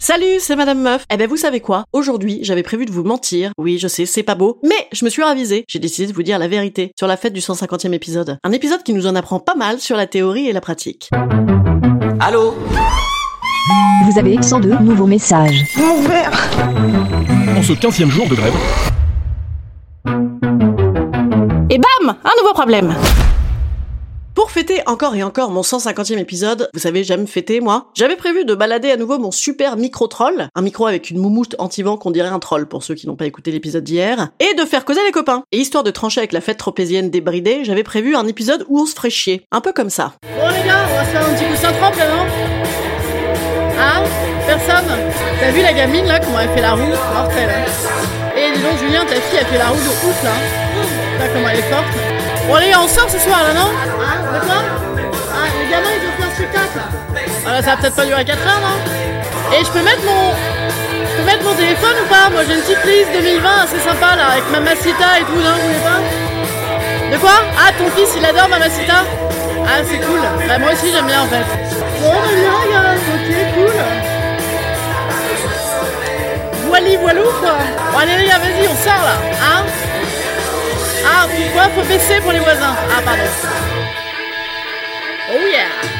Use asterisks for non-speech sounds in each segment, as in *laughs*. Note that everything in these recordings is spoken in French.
Salut, c'est Madame Meuf. Eh ben vous savez quoi? Aujourd'hui, j'avais prévu de vous mentir. Oui, je sais, c'est pas beau, mais je me suis ravisée. J'ai décidé de vous dire la vérité sur la fête du 150e épisode. Un épisode qui nous en apprend pas mal sur la théorie et la pratique. Allô? Vous avez 102 nouveaux messages. En ce 15e jour de grève, Et bam Un nouveau problème pour fêter encore et encore mon 150e épisode, vous savez, j'aime fêter, moi, j'avais prévu de balader à nouveau mon super micro-troll, un micro avec une moumoute anti-vent qu'on dirait un troll pour ceux qui n'ont pas écouté l'épisode d'hier, et de faire causer les copains. Et histoire de trancher avec la fête tropézienne débridée, j'avais prévu un épisode où on se ferait chier. Un peu comme ça. Bon les gars, on va se faire un petit trempe là, non? Hein? Personne? T'as vu la gamine là, comment elle fait la roue? Mortelle. hein Et dis donc Julien, ta fille elle fait la roue de ouf là. Là comment elle est forte. Bon gars, on sort ce soir là, non Hein De quoi Ah, les gamins ils ont fait un spectacle. Voilà, ça va peut-être pas durer 4 heures, non Et je peux mettre mon... Je peux mettre mon téléphone ou pas Moi j'ai une petite liste 2020 assez sympa là, avec Mamacita et tout, non Vous voulez pas de quoi Ah, ton fils, il adore Mamacita Ah, c'est cool. Bah, moi aussi, j'aime bien, en fait. Bon, bah, bien, gars. Ok, cool. Voili, voilou, quoi. Bon, allez, les gars, vas-y, on sort, là. Hein Ah, pourquoi Faut baisser pour les voisins? Ah, pardon. Oh, yeah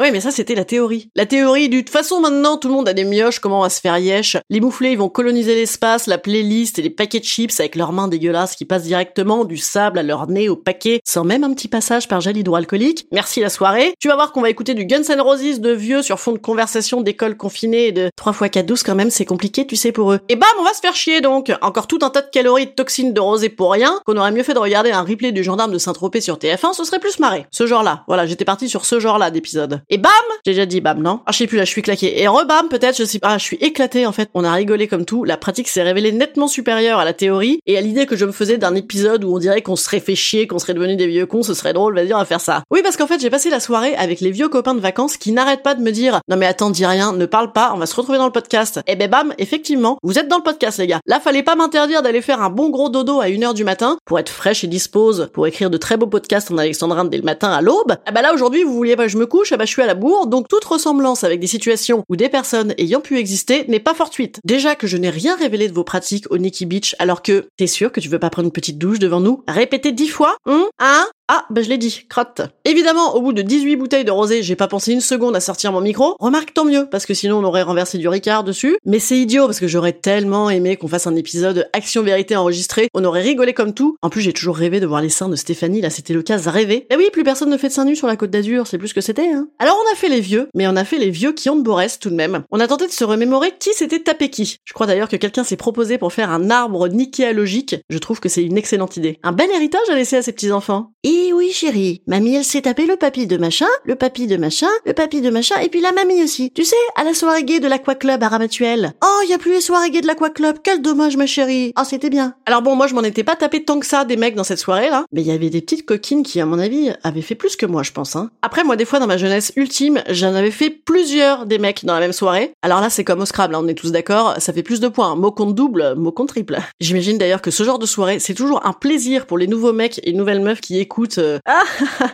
Oui, mais ça, c'était la théorie. La théorie du, de façon, maintenant, tout le monde a des mioches, comment on va se faire yesh. Les mouflés, ils vont coloniser l'espace, la playlist et les paquets de chips avec leurs mains dégueulasses qui passent directement du sable à leur nez au paquet, sans même un petit passage par gel hydroalcoolique. Merci la soirée. Tu vas voir qu'on va écouter du Guns N' Roses de vieux sur fond de conversation d'école confinée et de 3 x 4 12 quand même, c'est compliqué, tu sais, pour eux. Et bam, on va se faire chier donc. Encore tout un tas de calories de toxines de rosée pour rien, qu'on aurait mieux fait de regarder un replay du gendarme de Saint-Tropez sur TF1, ce serait plus marré. Ce genre-là. Voilà, j'étais parti sur ce genre-là d'épisode. Et bam, j'ai déjà dit bam, non? Ah, je sais plus, là, je suis claqué. Et rebam, peut-être, je sais pas, ah, je suis éclaté, en fait. On a rigolé comme tout. La pratique s'est révélée nettement supérieure à la théorie et à l'idée que je me faisais d'un épisode où on dirait qu'on serait fait chier, qu'on serait devenu des vieux cons, ce serait drôle, vas-y, on va faire ça. Oui, parce qu'en fait, j'ai passé la soirée avec les vieux copains de vacances qui n'arrêtent pas de me dire, non mais attends, dis rien, ne parle pas, on va se retrouver dans le podcast. Et ben bam, effectivement, vous êtes dans le podcast, les gars. Là, fallait pas m'interdire d'aller faire un bon gros dodo à 1h du matin pour être fraîche et dispose, pour écrire de très beaux podcasts en alexandrin dès le matin à l'aube. Ah bah là, aujourd'hui, vous vouliez pas que je me couche, ah bah je suis à la bourre, donc toute ressemblance avec des situations où des personnes ayant pu exister n'est pas fortuite. Déjà que je n'ai rien révélé de vos pratiques au Nikki Beach alors que t'es sûr que tu veux pas prendre une petite douche devant nous? Répétez dix fois Hum Hein? Ah, bah je l'ai dit, crotte. Évidemment, au bout de 18 bouteilles de rosé, j'ai pas pensé une seconde à sortir mon micro. Remarque, tant mieux, parce que sinon on aurait renversé du Ricard dessus. Mais c'est idiot, parce que j'aurais tellement aimé qu'on fasse un épisode action-vérité enregistré. On aurait rigolé comme tout. En plus, j'ai toujours rêvé de voir les seins de Stéphanie, là c'était le cas à rêver. Eh oui, plus personne ne fait de seins nus sur la côte d'Azur, c'est plus ce que c'était, hein. Alors on a fait les vieux, mais on a fait les vieux qui ont de Borès tout de même. On a tenté de se remémorer qui s'était tapé qui. Je crois d'ailleurs que quelqu'un s'est proposé pour faire un arbre nichéalogique. Je trouve que c'est une excellente idée. Un bel héritage à laisser à ses petits-enfants. Et oui, chérie. Mamie, elle s'est tapé le papy de machin, le papy de machin, le papy de machin, et puis la mamie aussi. Tu sais, à la soirée gay de l'Aqua Club à Ramatuelle. Oh, y a plus les soirées gays de l'Aqua Club. Quel dommage, ma chérie. Oh, c'était bien. Alors bon, moi, je m'en étais pas tapé tant que ça des mecs dans cette soirée-là. Mais il y avait des petites coquines qui, à mon avis, avaient fait plus que moi, je pense, hein. Après, moi, des fois, dans ma jeunesse ultime, j'en avais fait plusieurs des mecs dans la même soirée. Alors là, c'est comme au Scrabble, hein, on est tous d'accord. Ça fait plus de points. Mot compte double, mot compte triple. *laughs* J'imagine d'ailleurs que ce genre de soirée, c'est toujours un plaisir pour les nouveaux mecs et nouvelles meufs qui écoutent. Euh, *laughs* Ah,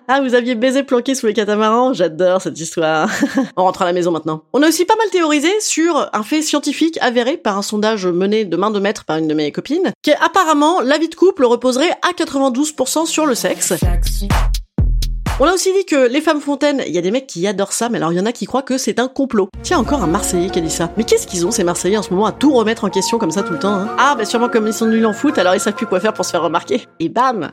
ah, vous aviez baisé planqué sous les catamarans J'adore cette histoire. *laughs* On rentre à la maison maintenant. On a aussi pas mal théorisé sur un fait scientifique avéré par un sondage mené de main de maître par une de mes copines, qui apparemment la vie de couple reposerait à 92% sur le sexe. On a aussi dit que les femmes fontaines, il y a des mecs qui adorent ça, mais alors il y en a qui croient que c'est un complot. Tiens, encore un Marseillais qui a dit ça. Mais qu'est-ce qu'ils ont ces Marseillais en ce moment à tout remettre en question comme ça tout le temps hein? Ah, bah sûrement comme ils sont nuls en foot, alors ils savent plus quoi faire pour se faire remarquer. Et bam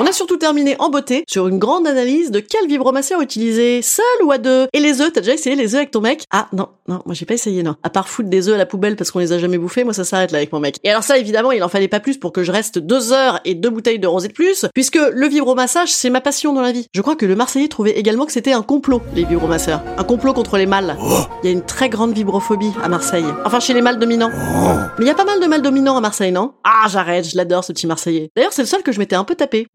On a surtout terminé en beauté sur une grande analyse de quel vibromasseur utiliser, seul ou à deux. Et les œufs, t'as déjà essayé les œufs avec ton mec? Ah non, non, moi j'ai pas essayé non. À part foutre des œufs à la poubelle parce qu'on les a jamais bouffés, moi ça s'arrête là avec mon mec. Et alors ça évidemment, il en fallait pas plus pour que je reste deux heures et deux bouteilles de rosé de plus, puisque le vibromassage c'est ma passion dans la vie. Je crois que le Marseillais trouvait également que c'était un complot, les vibromasseurs. Un complot contre les mâles. Il y a une très grande vibrophobie à Marseille. Enfin chez les mâles dominants. Mais il y a pas mal de mâles dominants à Marseille, non? Ah j'arrête, je l'adore ce petit Marseillais. D'ailleurs c'est le seul que je m'étais un peu tapé.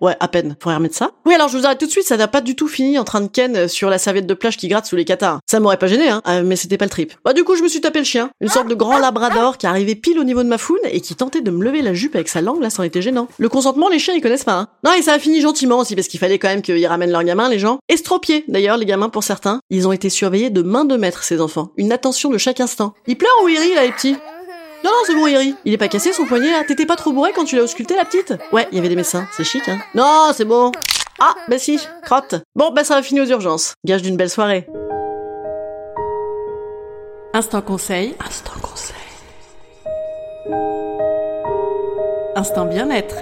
Ouais, à peine. Faudrait remettre ça. Oui alors je vous arrête tout de suite, ça n'a pas du tout fini en train de ken sur la serviette de plage qui gratte sous les catins. Ça m'aurait pas gêné, hein, euh, mais c'était pas le trip. Bah du coup je me suis tapé le chien. Une sorte de grand labrador qui arrivait pile au niveau de ma foune et qui tentait de me lever la jupe avec sa langue, là ça aurait été gênant. Le consentement, les chiens ils connaissent pas, hein. Non et ça a fini gentiment aussi parce qu'il fallait quand même qu'ils ramènent leurs gamins, les gens. Estropiés d'ailleurs, les gamins pour certains. Ils ont été surveillés de main de maître, ces enfants. Une attention de chaque instant. Ils pleurent ou ils rient là les petits? Non, non, c'est bon. Il est pas cassé son poignet là. T'étais pas trop bourré quand tu l'as ausculté la petite? Ouais, il y avait des médecins. C'est chic, hein. Non, c'est bon. Ah, bah si, crotte. Bon, bah ça va finir aux urgences. Gage d'une belle soirée. Instant conseil. Instant conseil. Instant bien-être.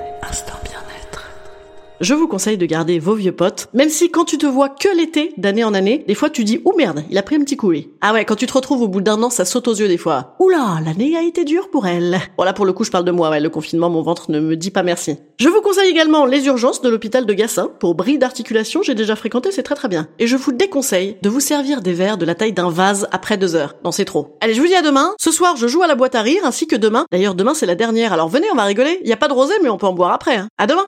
Je vous conseille de garder vos vieux potes, même si quand tu te vois que l'été, d'année en année, des fois tu dis « Oh merde, il a pris un petit coup. Ah ouais, quand tu te retrouves au bout d'un an, ça saute aux yeux des fois. « Oula, l'année a été dure pour elle. » Bon là pour le coup je parle de moi, ouais, le confinement, mon ventre ne me dit pas merci. Je vous conseille également les urgences de l'hôpital de Gassin. Pour bris d'articulation, j'ai déjà fréquenté, c'est très très bien. Et je vous déconseille de vous servir des verres de la taille d'un vase après deux heures. Non, c'est trop. Allez, je vous dis à demain. Ce soir, je joue à la boîte à rire, ainsi que demain. D'ailleurs, demain c'est la dernière, alors venez, on va rigoler. Il y a pas de rosé, mais on peut en boire après. Hein. À demain